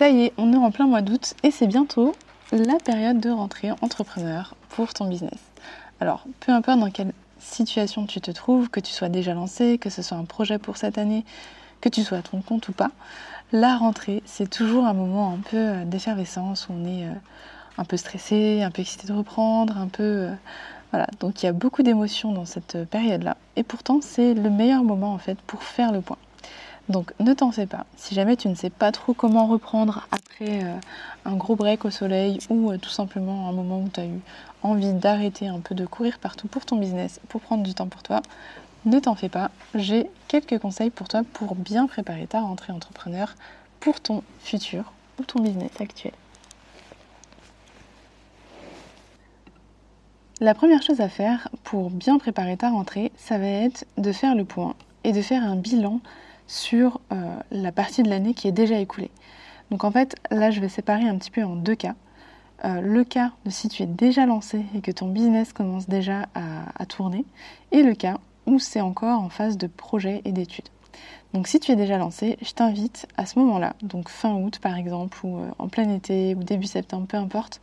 Ça y est, on est en plein mois d'août et c'est bientôt la période de rentrée entrepreneur pour ton business. Alors, peu importe dans quelle situation tu te trouves, que tu sois déjà lancé, que ce soit un projet pour cette année, que tu sois à ton compte ou pas, la rentrée, c'est toujours un moment un peu euh, d'effervescence où on est euh, un peu stressé, un peu excité de reprendre, un peu... Euh, voilà, donc il y a beaucoup d'émotions dans cette période-là. Et pourtant, c'est le meilleur moment en fait pour faire le point. Donc ne t'en fais pas. Si jamais tu ne sais pas trop comment reprendre après euh, un gros break au soleil ou euh, tout simplement un moment où tu as eu envie d'arrêter un peu de courir partout pour ton business, pour prendre du temps pour toi, ne t'en fais pas. J'ai quelques conseils pour toi pour bien préparer ta rentrée entrepreneur pour ton futur ou ton business actuel. La première chose à faire pour bien préparer ta rentrée, ça va être de faire le point et de faire un bilan sur euh, la partie de l'année qui est déjà écoulée. Donc en fait, là, je vais séparer un petit peu en deux cas. Euh, le cas de si tu es déjà lancé et que ton business commence déjà à, tourner, et le cas où c'est encore en phase de projet et d'études. Donc si tu es déjà lancé, je t'invite à ce moment-là, donc fin août par exemple, ou euh, en plein été, ou début septembre, peu importe,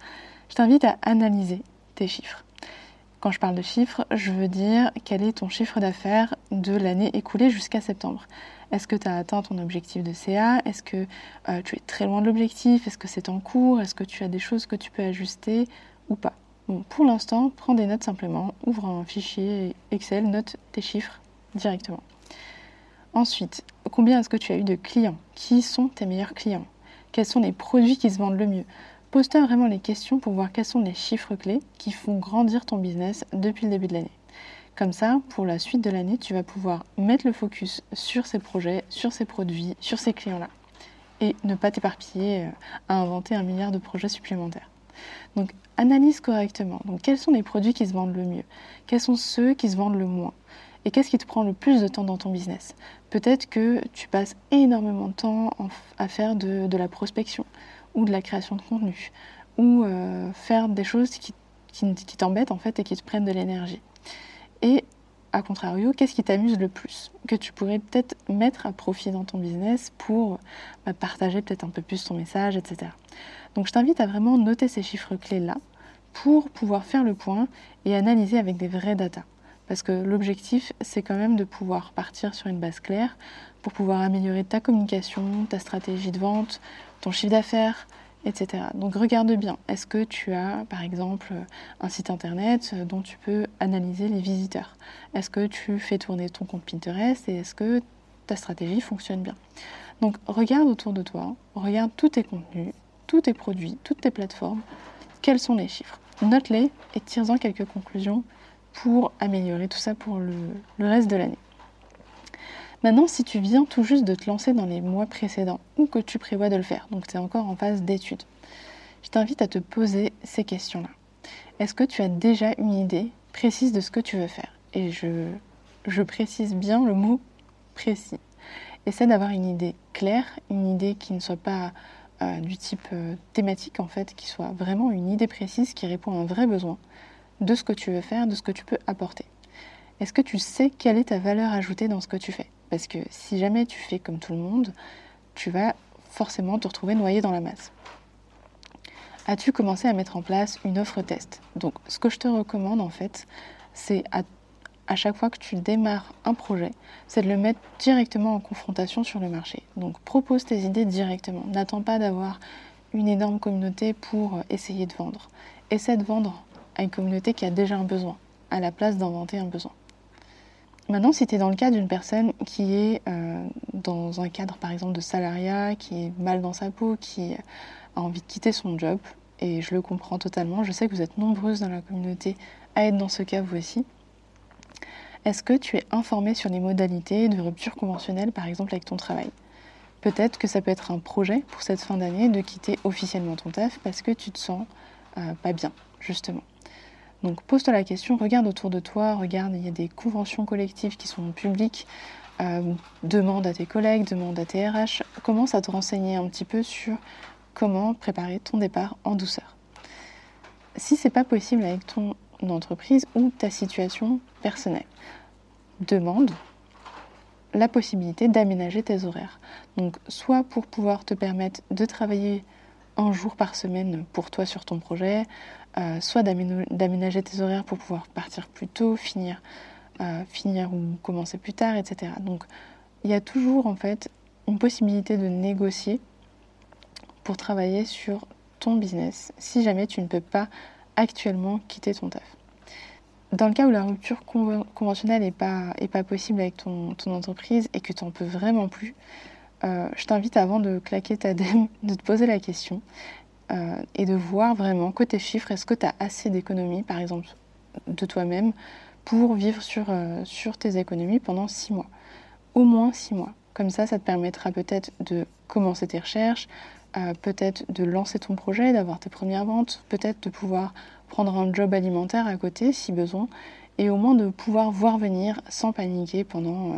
je t'invite à analyser tes chiffres. Quand je parle de chiffres, je veux dire quel est ton chiffre d'affaires de l'année écoulée jusqu'à septembre. Est-ce que tu as atteint ton objectif de CA Est-ce que euh, tu es très loin de l'objectif? Est-ce que c'est en cours? Est-ce que tu as des choses que tu peux ajuster ou pas? Pour l'instant, prends des notes simplement, ouvre un fichier Excel, note tes chiffres directement. Ensuite, combien est-ce que tu as eu de clients? Qui sont tes meilleurs clients? Quels sont les produits qui se vendent le mieux? Pose-toi vraiment les questions pour voir quels sont les chiffres clés qui font grandir ton business depuis le début de l'année. Comme ça, pour la suite de l'année, tu vas pouvoir mettre le focus sur ces projets, sur ces produits, sur ces clients-là. Et ne pas t'éparpiller euh, à inventer un milliard de projets supplémentaires. Donc, analyse correctement. Donc, quels sont les produits qui se vendent le mieux? Quels sont ceux qui se vendent le moins? Et qu'est-ce qui te prend le plus de temps dans ton business? Peut-être que tu passes énormément de temps à faire de, la prospection ou de la création de contenu ou euh, faire des choses qui, qui t'embêtent en fait et qui te prennent de l'énergie. Et à contrario, qu'est-ce qui t'amuse le plus Que tu pourrais peut-être mettre à profit dans ton business pour bah, partager peut-être un peu plus ton message, etc. Donc je t'invite à vraiment noter ces chiffres clés-là pour pouvoir faire le point et analyser avec des vrais datas. Parce que l'objectif, c'est quand même de pouvoir partir sur une base claire pour pouvoir améliorer ta communication, ta stratégie de vente, ton chiffre d'affaires, etc. Donc regarde bien, est-ce que tu as par exemple un site internet dont tu peux analyser les visiteurs? Est-ce que tu fais tourner ton compte Pinterest et est-ce que ta stratégie fonctionne bien? Donc regarde autour de toi, regarde tous tes contenus, tous tes produits, toutes tes plateformes, quels sont les chiffres? Note-les et tire-en quelques conclusions pour améliorer tout ça pour le, le reste de l'année. Maintenant, si tu viens tout juste de te lancer dans les mois précédents ou que tu prévois de le faire, donc tu es encore en phase d'étude, je t'invite à te poser ces questions-là. Est-ce que tu as déjà une idée précise de ce que tu veux faire? Et je, je précise bien le mot précis. Essaie d'avoir une idée claire, une idée qui ne soit pas euh, du type euh, thématique en fait, qui soit vraiment une idée précise qui répond à un vrai besoin de ce que tu veux faire, de ce que tu peux apporter. Est-ce que tu sais quelle est ta valeur ajoutée dans ce que tu fais? Parce que si jamais tu fais comme tout le monde, tu vas forcément te retrouver noyé dans la masse. As-tu commencé à mettre en place une offre test? Donc ce que je te recommande en fait, c'est à, chaque fois que tu démarres un projet, c'est de le mettre directement en confrontation sur le marché. Donc propose tes idées directement. N'attends pas d'avoir une énorme communauté pour essayer de vendre. Essaie de vendre à une communauté qui a déjà un besoin, à la place d'inventer un besoin. Maintenant, si tu es dans le cas d'une personne qui est euh, dans un cadre, par exemple, de salariat, qui est mal dans sa peau, qui a envie de quitter son job, et je le comprends totalement, je sais que vous êtes nombreuses dans la communauté à être dans ce cas vous aussi. Est-ce que tu es informé sur les modalités de rupture conventionnelle, par exemple, avec ton travail? Peut-être que ça peut être un projet pour cette fin d'année de quitter officiellement ton taf parce que tu te sens euh, pas bien, justement. Donc pose-toi la question, regarde autour de toi, regarde, il y a des conventions collectives qui sont publiques, euh, demande à tes collègues, demande à tes RH, commence à te renseigner un petit peu sur comment préparer ton départ en douceur. Si c'est pas possible avec ton entreprise ou ta situation personnelle, demande la possibilité d'aménager tes horaires. Donc soit pour pouvoir te permettre de travailler un jour par semaine pour toi sur ton projet, euh, soit d'aménager tes horaires pour pouvoir partir plus tôt, finir, euh, ou commencer plus tard, etc. Donc il y a toujours en fait une possibilité de négocier pour travailler sur ton business si jamais tu ne peux pas actuellement quitter ton taf. Dans le cas où la rupture conventionnelle n'est pas, est pas possible avec ton, ton entreprise et que tu n'en peux vraiment plus, euh, je t'invite avant de claquer ta dème, de te poser la question euh, et de voir vraiment côté chiffres, est-ce que tu as assez d'économies, par exemple, de toi-même, pour vivre sur, euh, sur tes économies pendant six mois? Au moins six mois. Comme ça, ça te permettra peut-être de commencer tes recherches, peut-être de lancer ton projet, d'avoir tes premières ventes, peut-être de pouvoir prendre un job alimentaire à côté si besoin, et au moins de pouvoir voir venir sans paniquer pendant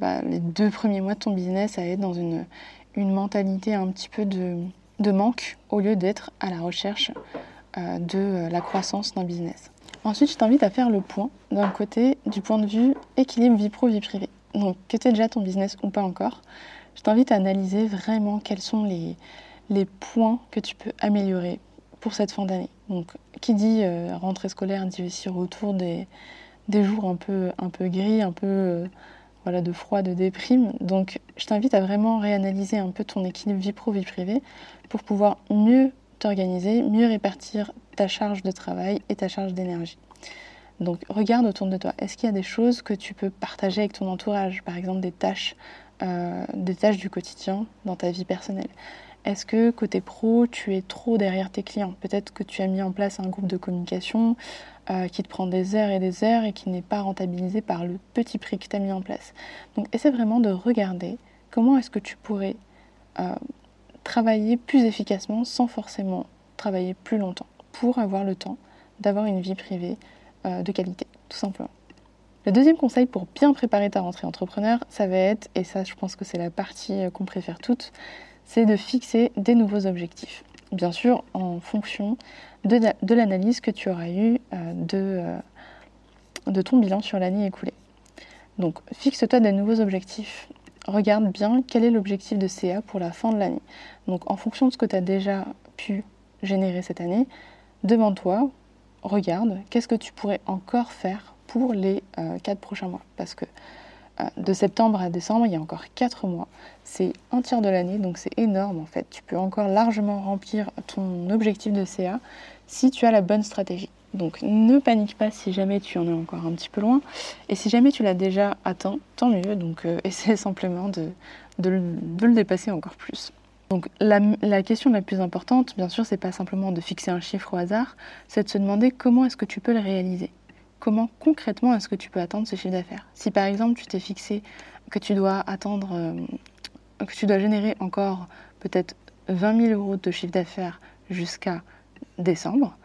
bah, les deux premiers mois de ton business à être dans une, une mentalité un petit peu de, de manque au lieu d'être à la recherche euh, de la croissance d'un business. Ensuite, je t'invite à faire le point d'un côté du point de vue équilibre vie pro vie privée. Donc, que tu déjà ton business ou pas encore, je t'invite à analyser vraiment quels sont les, les points que tu peux améliorer pour cette fin d'année. Donc, qui dit euh, rentrée scolaire dit aussi retour des, des jours un peu, un peu gris, un peu euh, voilà, de froid, de déprime. Donc je t'invite à vraiment réanalyser un peu ton équilibre vie pro-vie privée pour pouvoir mieux t'organiser, mieux répartir ta charge de travail et ta charge d'énergie. Donc regarde autour de toi. Est-ce qu'il y a des choses que tu peux partager avec ton entourage? Par exemple des tâches, euh, des tâches du quotidien dans ta vie personnelle. Est-ce que côté pro, tu es trop derrière tes clients? Peut-être que tu as mis en place un groupe de communication, euh, qui te prend des heures et des heures et qui n'est pas rentabilisé par le petit prix que tu as mis en place. Donc essaie vraiment de regarder comment est-ce que tu pourrais euh, travailler plus efficacement sans forcément travailler plus longtemps pour avoir le temps d'avoir une vie privée euh, de qualité, tout simplement. Le deuxième conseil pour bien préparer ta rentrée entrepreneur, ça va être, et ça je pense que c'est la partie qu'on préfère toutes, c'est de fixer des nouveaux objectifs. Bien sûr, en fonction de, l'analyse que tu auras eue euh, de, euh, de ton bilan sur l'année écoulée. Donc, fixe-toi des nouveaux objectifs. Regarde bien quel est l'objectif de CA pour la fin de l'année. Donc, en fonction de ce que tu as déjà pu générer cette année, demande-toi, regarde, qu'est-ce que tu pourrais encore faire pour les euh, quatre prochains mois. Parce que de septembre à décembre, il y a encore 4 mois. C'est un tiers de l'année, donc c'est énorme en fait. Tu peux encore largement remplir ton objectif de CA si tu as la bonne stratégie. Donc ne panique pas si jamais tu en es encore un petit peu loin. Et si jamais tu l'as déjà atteint, tant mieux. Donc euh, essaie simplement de, le dépasser encore plus. Donc la, la, question la plus importante, bien sûr, c'est pas simplement de fixer un chiffre au hasard, c'est de se demander comment est-ce que tu peux le réaliser comment concrètement est-ce que tu peux atteindre ce chiffre d'affaires? Si par exemple tu t'es fixé que tu dois attendre, euh, que tu dois générer encore peut-être 20 000 euros de chiffre d'affaires jusqu'à décembre,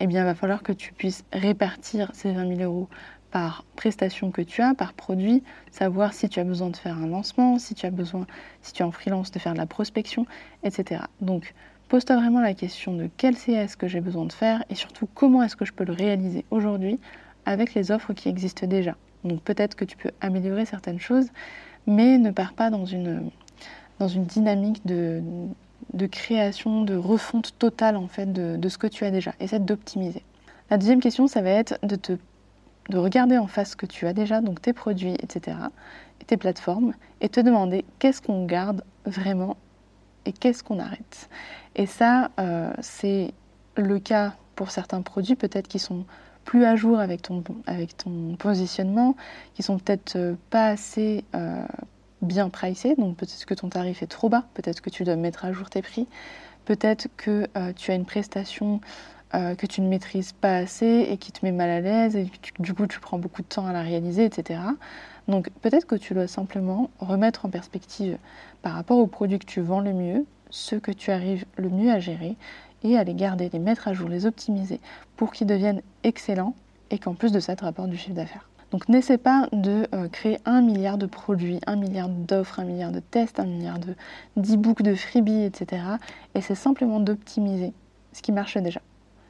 eh bien il va falloir que tu puisses répartir ces 20 000 euros par prestation que tu as, par produit, savoir si tu as besoin de faire un lancement, si tu as besoin, si tu es en freelance, de faire de la prospection, etc. Donc, pose-toi vraiment la question de quel CS que j'ai besoin de faire et surtout comment est-ce que je peux le réaliser aujourd'hui avec les offres qui existent déjà. Donc peut-être que tu peux améliorer certaines choses, mais ne pars pas dans une, dans une dynamique de, de création, de refonte totale en fait de, de ce que tu as déjà. Essaie d'optimiser. La deuxième question, ça va être de, te, de regarder en face ce que tu as déjà, donc tes produits, etc., et tes plateformes, et te demander qu'est-ce qu'on garde vraiment et qu'est-ce qu'on arrête. Et ça, euh, c'est le cas pour certains produits peut-être qui sont plus à jour avec ton, avec ton positionnement, qui sont peut-être euh, pas assez euh, bien pricés, donc peut-être que ton tarif est trop bas, peut-être que tu dois mettre à jour tes prix, peut-être que tu as une prestation que tu ne maîtrises pas assez et qui te met mal à l'aise et du coup tu prends beaucoup de temps à la réaliser, etc. Donc peut-être que tu dois simplement remettre en perspective par rapport aux produits que tu vends le mieux, ceux que tu arrives le mieux à gérer et à les garder, les mettre à jour, les optimiser pour qu'ils deviennent excellents et qu'en plus de ça te rapportent du chiffre d'affaires. Donc n'essaie pas de euh, créer un milliard de produits, un milliard d'offres, un milliard de tests, un milliard d'e-books, de freebies, etc. Et c'est simplement d'optimiser ce qui marche déjà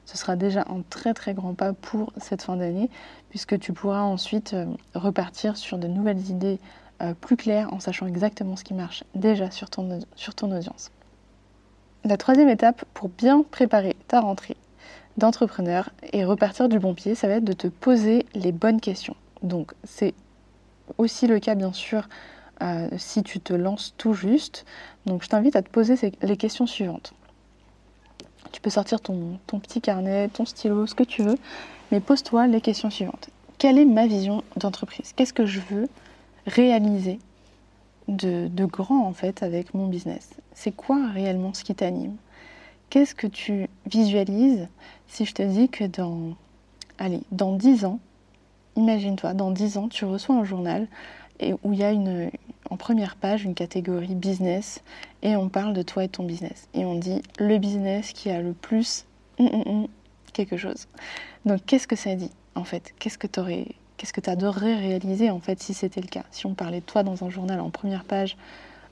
ce sera déjà un très très grand pas pour cette fin d'année, puisque tu pourras ensuite euh, repartir sur de nouvelles idées euh, plus claires en sachant exactement ce qui marche déjà sur ton audience. La troisième étape pour bien préparer ta rentrée d'entrepreneur et repartir du bon pied, ça va être de te poser les bonnes questions. Donc c'est aussi le cas bien sûr euh, si tu te lances tout juste. Donc je t'invite à te poser les questions suivantes. Tu peux sortir ton, petit carnet, ton stylo, ce que tu veux, mais pose-toi les questions suivantes. Quelle est ma vision d'entreprise? Qu'est-ce que je veux réaliser de, grand en fait avec mon business C'est quoi réellement ce qui t'anime? Qu'est-ce que tu visualises si je te dis que dans, allez, dans 10 ans, imagine-toi, dans 10 ans, tu reçois un journal et où il y a une, en première page une catégorie business et on parle de toi et ton business. Et on dit le business qui a le plus hum, hum, hum, quelque chose. Donc qu'est-ce que ça dit en fait? Qu'est-ce que tu aurais Qu'est-ce que tu adorerais réaliser en fait si c'était le cas? Si on parlait de toi dans un journal en première page,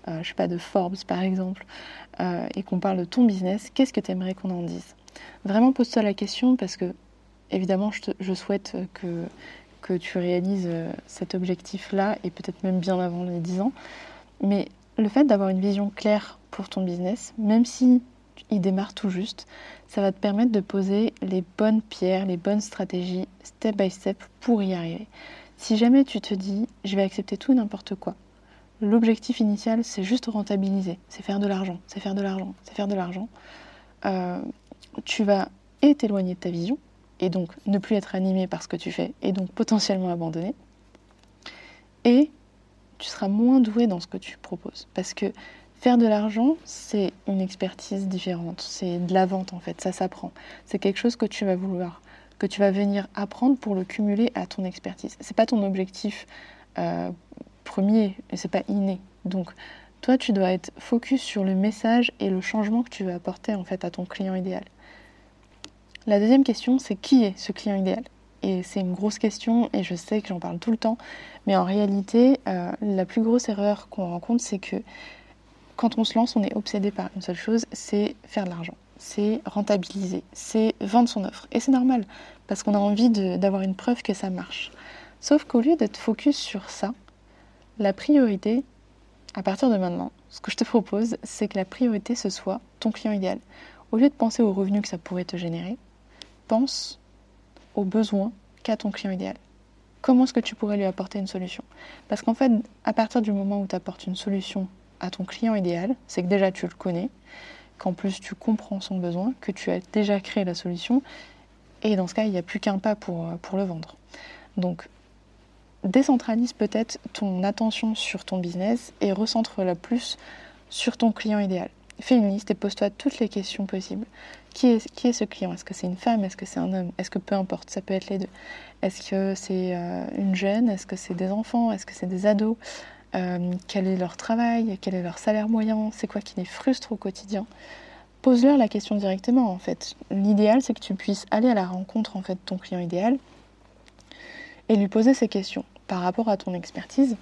euh, je sais pas, de Forbes par exemple, euh, et qu'on parle de ton business, qu'est-ce que tu aimerais qu'on en dise? Vraiment pose-toi la question parce que évidemment je, souhaite que que tu réalises euh, cet objectif-là, et peut-être même bien avant les 10 ans. Mais le fait d'avoir une vision claire pour ton business, même si il démarre tout juste, ça va te permettre de poser les bonnes pierres, les bonnes stratégies, step by step, pour y arriver. Si jamais tu te dis, je vais accepter tout et n'importe quoi, l'objectif initial, c'est juste rentabiliser, c'est faire de l'argent, c'est faire de l'argent, c'est faire de l'argent, euh, tu vas et t'éloigner de ta vision, et donc ne plus être animé par ce que tu fais, et donc potentiellement abandonner. Et tu seras moins doué dans ce que tu proposes. Parce que faire de l'argent, c'est une expertise différente. C'est de la vente en fait, ça s'apprend. C'est quelque chose que tu vas vouloir, que tu vas venir apprendre pour le cumuler à ton expertise. C'est pas ton objectif euh, premier, et c'est pas inné. Donc toi, tu dois être focus sur le message et le changement que tu veux apporter en fait à ton client idéal. La deuxième question, c'est qui est ce client idéal? Et c'est une grosse question et je sais que j'en parle tout le temps, mais en réalité, euh, la plus grosse erreur qu'on rencontre, c'est que quand on se lance, on est obsédé par une seule chose, c'est faire de l'argent, c'est rentabiliser, c'est vendre son offre. Et c'est normal, parce qu'on a envie d'avoir une preuve que ça marche. Sauf qu'au lieu d'être focus sur ça, la priorité, à partir de maintenant, ce que je te propose, c'est que la priorité, ce soit ton client idéal. Au lieu de penser aux revenus que ça pourrait te générer, pense aux besoins qu'a ton client idéal. Comment est-ce que tu pourrais lui apporter une solution? Parce qu'en fait, à partir du moment où tu apportes une solution à ton client idéal, c'est que déjà tu le connais, qu'en plus tu comprends son besoin, que tu as déjà créé la solution, et dans ce cas, il n'y a plus qu'un pas pour, pour le vendre. Donc, décentralise peut-être ton attention sur ton business et recentre-la plus sur ton client idéal. Fais une liste et pose-toi toutes les questions possibles. Qui est, qui est ce client? Est-ce que c'est une femme? Est-ce que c'est un homme? Est-ce que peu importe, ça peut être les deux. Est-ce que c'est euh, une jeune? Est-ce que c'est des enfants? Est-ce que c'est des ados? Euh, Quel est leur travail? Quel est leur salaire moyen? C'est quoi qui les frustre au quotidien? Pose-leur la question directement en fait. L'idéal c'est que tu puisses aller à la rencontre en fait de ton client idéal et lui poser ces questions par rapport à ton expertise.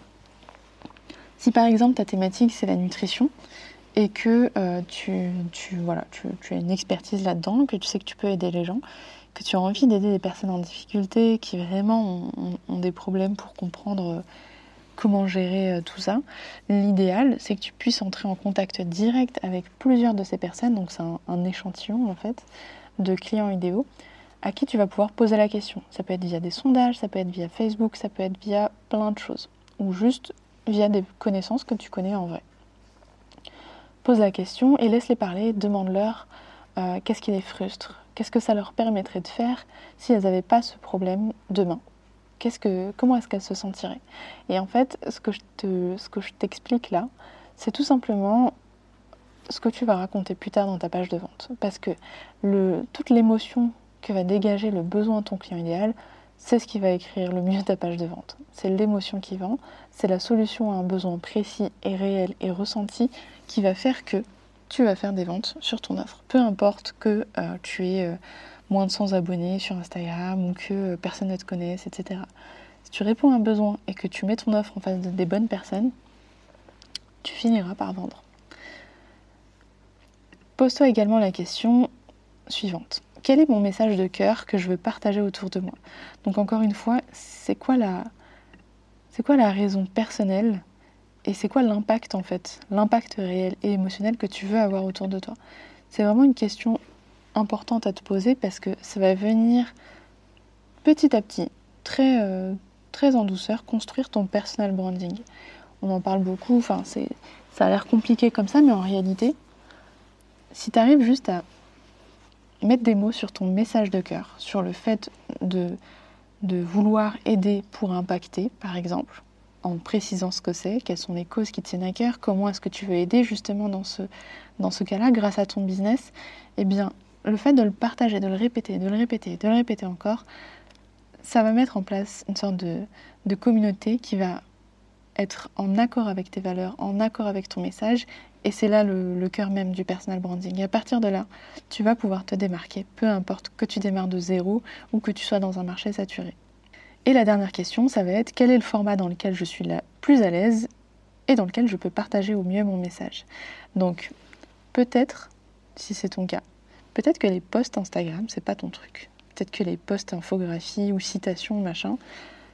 Si par exemple ta thématique c'est la nutrition, et que euh, tu, voilà, tu, as une expertise là-dedans, que tu sais que tu peux aider les gens, que tu as envie d'aider des personnes en difficulté, qui vraiment ont, des problèmes pour comprendre euh, comment gérer euh, tout ça. L'idéal, c'est que tu puisses entrer en contact direct avec plusieurs de ces personnes, donc c'est un, échantillon en fait de clients idéaux à qui tu vas pouvoir poser la question. Ça peut être via des sondages, ça peut être via Facebook, ça peut être via plein de choses, ou juste via des connaissances que tu connais en vrai. pose la question et laisse-les parler, demande-leur euh, qu'est-ce qui les frustre, qu'est-ce que ça leur permettrait de faire si elles n'avaient pas ce problème demain? Comment est-ce qu'elles se sentiraient Et en fait, ce que je t'explique là, c'est tout simplement ce que tu vas raconter plus tard dans ta page de vente. Parce que toute l'émotion que va dégager le besoin de ton client idéal, c'est ce qui va écrire le mieux ta page de vente. C'est l'émotion qui vend, c'est la solution à un besoin précis et réel et ressenti qui va faire que tu vas faire des ventes sur ton offre. Peu importe que euh, tu aies euh, moins de 100 abonnés sur Instagram ou que euh, personne ne te connaisse, etc. Si tu réponds à un besoin et que tu mets ton offre en face des bonnes personnes, tu finiras par vendre. Pose-toi également la question suivante quel est mon message de cœur que je veux partager autour de moi? Donc encore une fois, c'est quoi la, c'est quoi la raison personnelle et c'est quoi l'impact en fait, l'impact réel et émotionnel que tu veux avoir autour de toi? C'est vraiment une question importante à te poser parce que ça va venir petit à petit, très, euh, très en douceur, construire ton personal branding. On en parle beaucoup, enfin ça a l'air compliqué comme ça, mais en réalité, si tu arrives juste à mettre des mots sur ton message de cœur, sur le fait de, de vouloir aider pour impacter, par exemple, en précisant ce que c'est, quelles sont les causes qui te tiennent à cœur, comment est-ce que tu veux aider justement dans ce, dans ce cas-là, grâce à ton business, eh bien, le fait de le partager, de le répéter, de le répéter, de le répéter encore, ça va mettre en place une sorte de, communauté qui va être en accord avec tes valeurs, en accord avec ton message et c'est là le, cœur même du personal branding. Et à partir de là, tu vas pouvoir te démarquer, peu importe que tu démarres de zéro ou que tu sois dans un marché saturé. Et la dernière question, ça va être quel est le format dans lequel je suis la plus à l'aise et dans lequel je peux partager au mieux mon message? Donc, peut-être, si c'est ton cas, peut-être que les posts Instagram, c'est pas ton truc. Peut-être que les posts infographie ou citations, machin,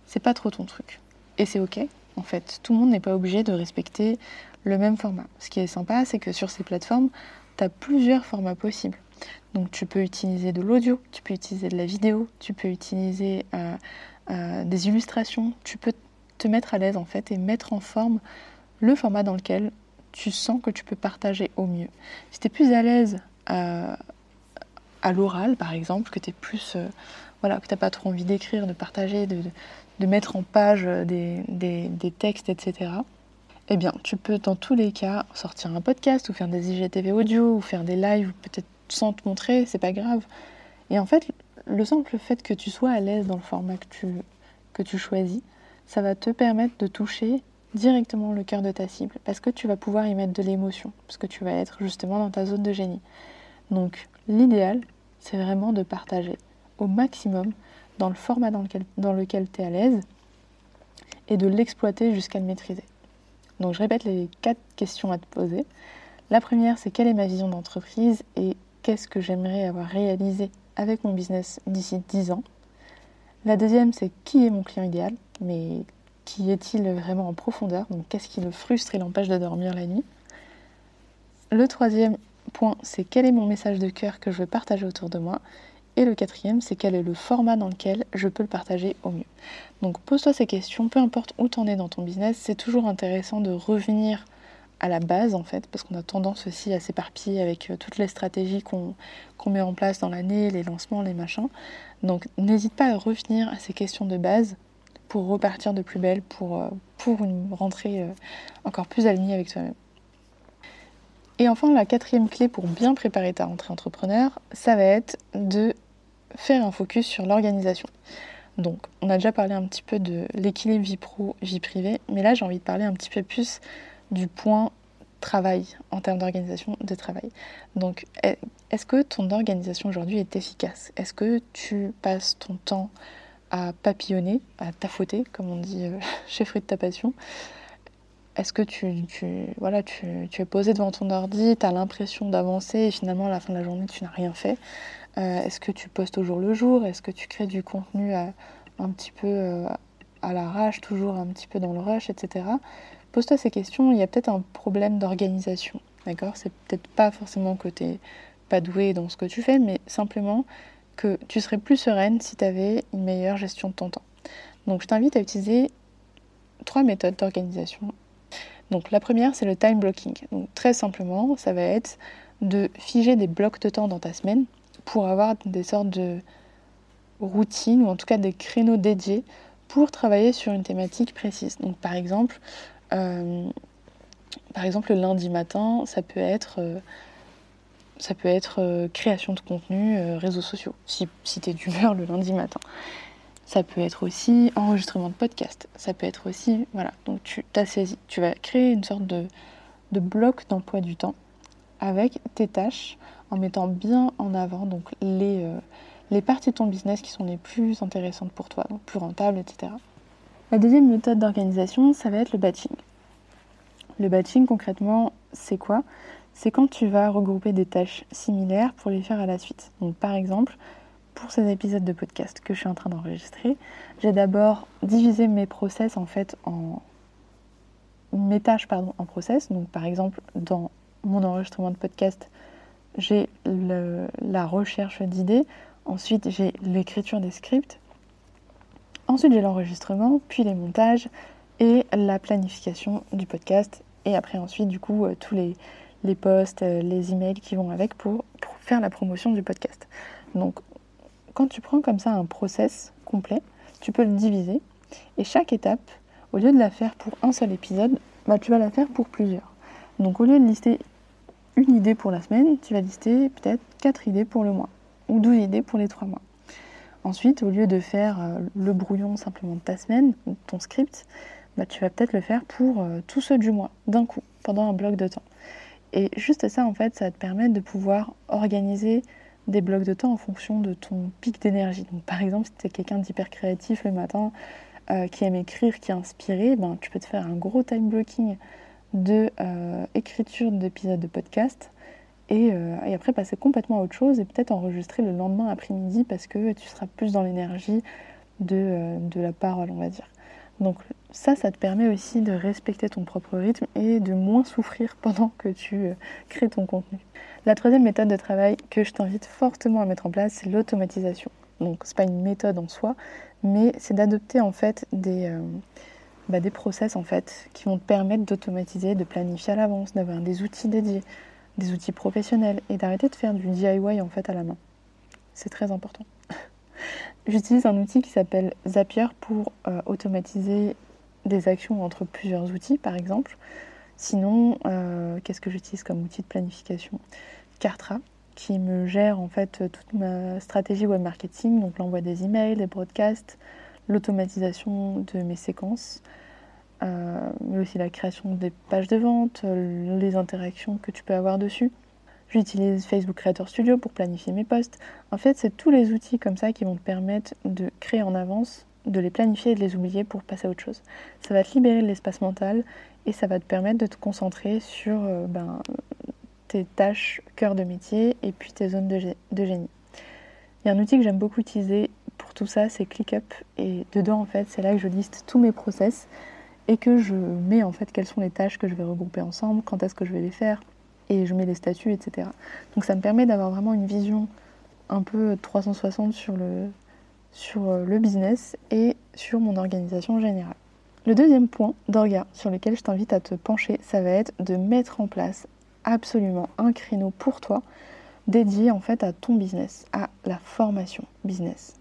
c'est pas trop ton truc. Et c'est ok, en fait. Tout le monde n'est pas obligé de respecter le même format. Ce qui est sympa, c'est que sur ces plateformes, tu as plusieurs formats possibles. Donc tu peux utiliser de l'audio, tu peux utiliser de la vidéo, tu peux utiliser euh, euh, des illustrations, tu peux te mettre à l'aise en fait et mettre en forme le format dans lequel tu sens que tu peux partager au mieux. Si tu es plus à l'aise euh, à l'oral par exemple, que tu plus voilà, que n'as pas trop envie d'écrire, de partager, de, mettre en page des, des textes, etc eh bien, tu peux dans tous les cas sortir un podcast ou faire des IGTV audio ou faire des lives, peut-être sans te montrer, c'est pas grave. Et en fait, le simple fait que tu sois à l'aise dans le format que tu, que tu choisis, ça va te permettre de toucher directement le cœur de ta cible parce que tu vas pouvoir y mettre de l'émotion, parce que tu vas être justement dans ta zone de génie. Donc, l'idéal, c'est vraiment de partager au maximum dans le format dans lequel, dans lequel tu es à l'aise et de l'exploiter jusqu'à le maîtriser. Donc je répète les quatre questions à te poser. La première, c'est quelle est ma vision d'entreprise et qu'est-ce que j'aimerais avoir réalisé avec mon business d'ici 10 ans? La deuxième, c'est qui est mon client idéal, mais qui est-il vraiment en profondeur? Donc qu'est-ce qui le frustre et l'empêche de dormir la nuit? Le troisième point, c'est quel est mon message de cœur que je veux partager autour de moi. Et le quatrième, c'est quel est le format dans lequel je peux le partager au mieux. Donc pose-toi ces questions, peu importe où tu en es dans ton business, c'est toujours intéressant de revenir à la base en fait, parce qu'on a tendance aussi à s'éparpiller avec euh, toutes les stratégies qu'on met en place dans l'année, les lancements, les machins. Donc n'hésite pas à revenir à ces questions de base pour repartir de plus belle, pour, euh, pour une rentrée euh, encore plus alignée avec toi-même. Et enfin, la quatrième clé pour bien préparer ta rentrée entrepreneur, ça va être de faire un focus sur l'organisation. Donc, on a déjà parlé un petit peu de l'équilibre vie pro, vie privée, mais là j'ai envie de parler un petit peu plus du point travail en termes d'organisation de travail. Donc, est-ce que ton organisation aujourd'hui est efficace? Est-ce que tu passes ton temps à papillonner, à tafauter, comme on dit euh, chez Fruit de ta passion? Est-ce que tu, es posé devant ton ordi, tu as l'impression d'avancer et finalement à la fin de la journée tu n'as rien fait euh, est-ce que tu postes au jour le jour? Est-ce que tu crées du contenu euh, un petit peu euh, à l'arrache, toujours un petit peu dans le rush, etc. Pose-toi ces questions. Il y a peut-être un problème d'organisation. D'accord? C'est peut-être pas forcément que tu n'es pas doué dans ce que tu fais, mais simplement que tu serais plus sereine si tu avais une meilleure gestion de ton temps. Donc je t'invite à utiliser trois méthodes d'organisation. Donc la première, c'est le time blocking. Donc très simplement, ça va être de figer des blocs de temps dans ta semaine pour avoir des sortes de routines ou en tout cas des créneaux dédiés pour travailler sur une thématique précise. Donc par exemple, euh, le lundi matin, ça peut être, euh, euh, création de contenu, réseaux sociaux, si, si tu es d'humeur le lundi matin. Ça peut être aussi enregistrement de podcast. Ça peut être aussi, voilà, donc tu t'as saisi. Tu vas créer une sorte de, de bloc d'emploi du temps avec tes tâches en mettant bien en avant donc les, euh, les parties de ton business qui sont les plus intéressantes pour toi, donc plus rentables, etc. La deuxième méthode d'organisation, ça va être le batching. Le batching, concrètement, c'est quoi? C'est quand tu vas regrouper des tâches similaires pour les faire à la suite. Donc, par exemple, pour ces épisodes de podcast que je suis en train d'enregistrer, j'ai d'abord divisé mes process en fait en mes tâches pardon en process. Donc par exemple dans mon enregistrement de podcast, j'ai la recherche d'idées, ensuite j'ai l'écriture des scripts, ensuite j'ai l'enregistrement, puis les montages et la planification du podcast et après ensuite du coup euh, tous les, les posts, euh, les emails qui vont avec pour, pour faire la promotion du podcast. Donc quand tu prends comme ça un process complet, tu peux le diviser et chaque étape, au lieu de la faire pour un seul épisode, bah, tu vas la faire pour plusieurs. Donc au lieu de lister une idée pour la semaine, tu vas lister peut-être quatre idées pour le mois ou 12 idées pour les trois mois. Ensuite, au lieu de faire euh, le brouillon simplement de ta semaine, ton script, bah, tu vas peut-être le faire pour euh, tous ceux du mois, d'un coup, pendant un bloc de temps. Et juste ça, en fait, ça va te permettre de pouvoir organiser des blocs de temps en fonction de ton pic d'énergie. Donc par exemple, si tu es quelqu'un d'hyper créatif le matin, euh, qui aime écrire, qui est inspiré, ben, tu peux te faire un gros time blocking de euh, écriture d'épisodes de podcast euh, et, après passer complètement à autre chose et peut-être enregistrer le lendemain après-midi parce que tu seras plus dans l'énergie de, la parole, on va dire. Ça, ça te permet aussi de respecter ton propre rythme et de moins souffrir pendant que tu crées ton contenu. La troisième méthode de travail que je t'invite fortement à mettre en place, c'est l'automatisation. Donc c'est pas une méthode en soi, mais c'est d'adopter en fait des, euh, bah, des process en fait qui vont te permettre d'automatiser, de planifier à l'avance, d'avoir des outils dédiés, des outils professionnels et d'arrêter de faire du DIY en fait à la main. C'est très important. J'utilise un outil qui s'appelle Zapier pour euh, automatiser des actions entre plusieurs outils par exemple. Sinon, euh, qu'est-ce que j'utilise comme outil de planification? Cartra, qui me gère en fait toute ma stratégie web marketing, donc l'envoi des emails, des broadcasts, l'automatisation de mes séquences, euh, mais aussi la création des pages de vente, les interactions que tu peux avoir dessus. J'utilise Facebook Creator Studio pour planifier mes posts. En fait, c'est tous les outils comme ça qui vont te permettre de créer en avance, de les planifier et de les oublier pour passer à autre chose. Ça va te libérer de l'espace mental et ça va te permettre de te concentrer sur euh, ben, tes tâches cœur de métier et puis tes zones de, génie. Il y a un outil que j'aime beaucoup utiliser pour tout ça, c'est ClickUp. Et dedans, en fait, c'est là que je liste tous mes process et que je mets en fait quelles sont les tâches que je vais regrouper ensemble, quand est-ce que je vais les faire, et je mets les statuts, etc. Donc ça me permet d'avoir vraiment une vision un peu 360 sur le, sur euh, le business et sur mon organisation générale. Le deuxième point d'orga sur lequel je t'invite à te pencher, ça va être de mettre en place absolument un créneau pour toi dédié en fait à ton business, à la formation business.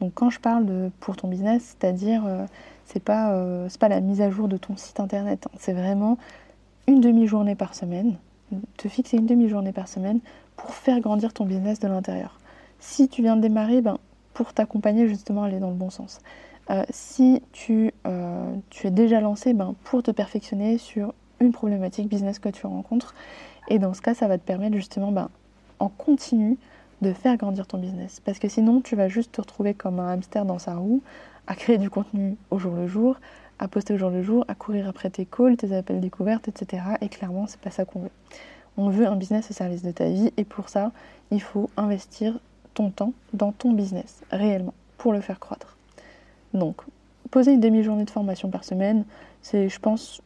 Donc quand je parle de pour ton business, c'est-à-dire euh, c'est pas euh, pas la mise à jour de ton site internet, hein. c'est vraiment une demi-journée par semaine, te fixer une demi-journée par semaine pour faire grandir ton business de l'intérieur. Si tu viens de démarrer, ben, pour t'accompagner justement aller dans le bon sens. Euh, si tu, euh, tu, es déjà lancé, ben, pour te perfectionner sur une problématique business que tu rencontres. Et dans ce cas, ça va te permettre justement ben, en continu de faire grandir ton business. Parce que sinon, tu vas juste te retrouver comme un hamster dans sa roue, à créer du contenu au jour le jour, à poster au jour le jour, à courir après tes calls, tes appels découvertes, etc. Et clairement, c'est pas ça qu'on veut. On veut un business au service de ta vie et pour ça, il faut investir ton temps dans ton business, réellement, pour le faire croître. Donc, poser une demi-journée de formation par semaine, c'est, je pense,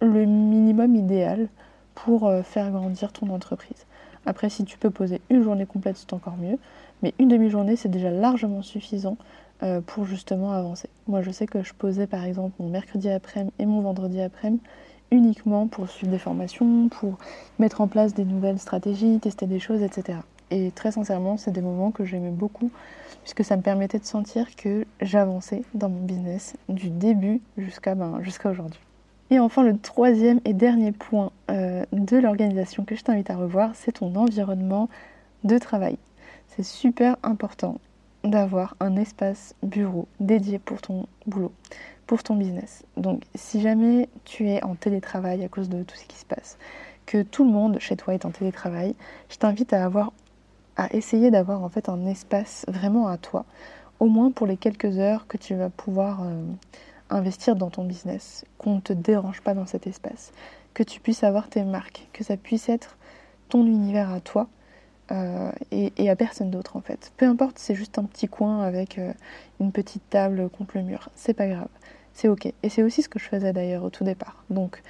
le minimum idéal pour euh, faire grandir ton entreprise. Après, si tu peux poser une journée complète, c'est encore mieux. Mais une demi-journée, c'est déjà largement suffisant euh, pour justement avancer. Moi, je sais que je posais par exemple mon mercredi après-midi et mon vendredi après-midi. uniquement pour suivre des formations, pour mettre en place des nouvelles stratégies, tester des choses, etc. Et très sincèrement, c'est des moments que j'aimais beaucoup, puisque ça me permettait de sentir que j'avançais dans mon business du début jusqu'à ben, aujourd'hui. Et enfin, le troisième et dernier point euh, de l'organisation que je t'invite à revoir, c'est ton environnement de travail. C'est super important d'avoir un espace bureau dédié pour ton boulot, pour ton business. Donc si jamais tu es en télétravail à cause de tout ce qui se passe, que tout le monde chez toi est en télétravail, je t'invite à avoir à essayer d'avoir en fait un espace vraiment à toi, au moins pour les quelques heures que tu vas pouvoir euh, investir dans ton business, qu'on ne te dérange pas dans cet espace, que tu puisses avoir tes marques, que ça puisse être ton univers à toi euh, et, à personne d'autre en fait. Peu importe, c'est juste un petit coin avec euh, une petite table contre le mur, c'est pas grave, c'est ok. Et c'est aussi ce que je faisais d'ailleurs au tout départ. Donc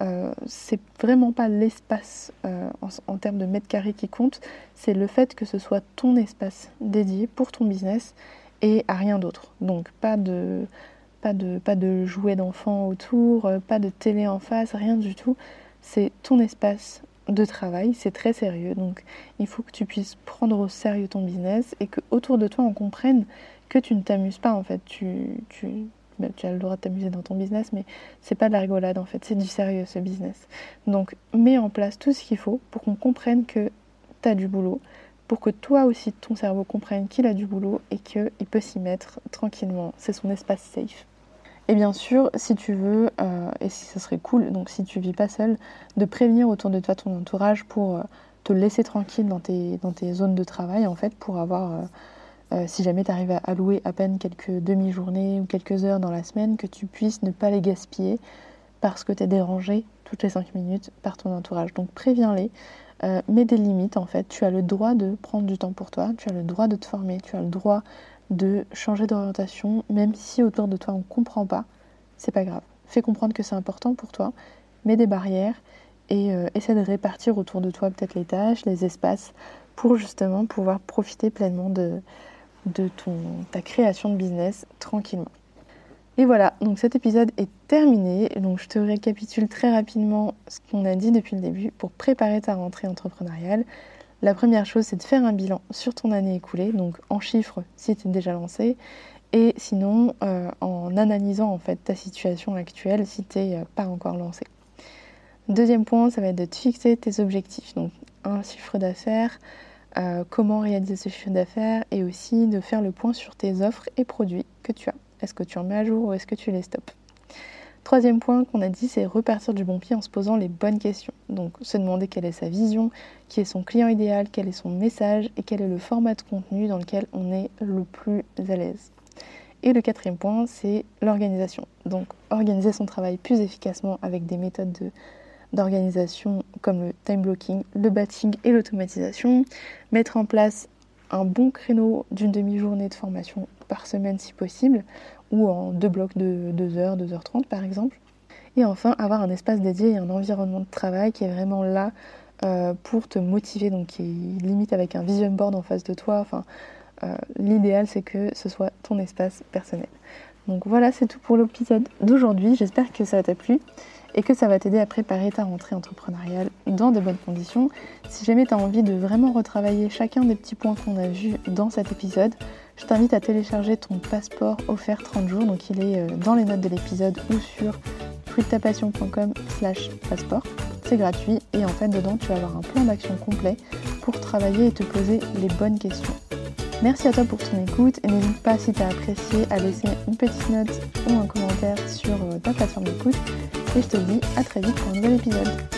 euh, c'est vraiment pas l'espace en, en, termes de mètres carrés qui compte, c'est le fait que ce soit ton espace dédié pour ton business et à rien d'autre. Donc pas de jouets d'enfants autour, euh, pas de télé en face, rien du tout. C'est ton espace de travail, c'est très sérieux. Donc il faut que tu puisses prendre au sérieux ton business et que autour de toi on comprenne que tu ne t'amuses pas en fait. Tu as le droit de t'amuser dans ton business, mais c'est pas de la rigolade en fait, c'est du sérieux ce business. Donc mets en place tout ce qu'il faut pour qu'on comprenne que tu as du boulot, pour que toi aussi ton cerveau comprenne qu'il a du boulot et qu'il peut s'y mettre tranquillement. C'est son espace safe. Et bien sûr, si tu veux, euh, et si ce serait cool, donc si tu vis pas seul, de prévenir autour de toi ton entourage pour euh, te laisser tranquille dans tes, dans tes zones de travail, en fait, pour avoir, euh, si jamais tu arrives à allouer à peine quelques demi-journées ou quelques heures dans la semaine, que tu puisses ne pas les gaspiller parce que tu es dérangé toutes les 5 minutes par ton entourage. Donc préviens-les, mets des limites en fait. Tu as le droit de prendre du temps pour toi, tu as le droit de te former, tu as le droit de changer d'orientation, même si autour de toi on ne comprend pas, c'est pas grave. Fais comprendre que c'est important pour toi, mets des barrières et euh, essaie de répartir autour de toi peut-être les tâches, les espaces, pour justement pouvoir profiter pleinement de, de ton, ta création de business tranquillement. Et voilà, donc cet épisode est terminé. Donc je te récapitule très rapidement ce qu'on a dit depuis le début pour préparer ta rentrée entrepreneuriale. La première chose, c'est de faire un bilan sur ton année écoulée, donc en chiffres si tu es déjà lancé, et sinon euh, en analysant en fait ta situation actuelle si tu n'es euh, pas encore lancé. Deuxième point, ça va être de te fixer tes objectifs, donc un chiffre d'affaires, euh, comment réaliser ce chiffre d'affaires, et aussi de faire le point sur tes offres et produits que tu as. Est-ce que tu en mets à jour ou est-ce que tu les stops? Troisième point qu'on a dit, c'est repartir du bon pied en se posant les bonnes questions. Donc se demander quelle est sa vision, qui est son client idéal, quel est son message et quel est le format de contenu dans lequel on est le plus à l'aise. Et le quatrième point, c'est l'organisation. Donc organiser son travail plus efficacement avec des méthodes d'organisation comme le time blocking, le batching et l'automatisation. Mettre en place un bon créneau d'une demi-journée de formation par semaine si possible ou en deux blocs de 2h, 2h30 par exemple. Et enfin, avoir un espace dédié et un environnement de travail qui est vraiment là euh, pour te motiver, donc qui limite avec un vision board en face de toi. Enfin, euh, l'idéal c'est que ce soit ton espace personnel. Donc voilà, c'est tout pour l'épisode d'aujourd'hui. J'espère que ça t'a plu et que ça va t'aider à préparer ta rentrée entrepreneuriale dans de bonnes conditions. Si jamais tu as envie de vraiment retravailler chacun des petits points qu'on a vus dans cet épisode, je t'invite à télécharger ton passeport offert 30 jours. Donc il est euh, dans les notes de l'épisode ou sur fruitapassion.com slash passeport. C'est gratuit et en fait dedans tu vas avoir un plan d'action complet pour travailler et te poser les bonnes questions. Merci à toi pour ton écoute et n'hésite pas si tu as apprécié à laisser une petite note ou un commentaire sur euh, ta plateforme d'écoute. Et je te dis à très vite pour un nouvel épisode.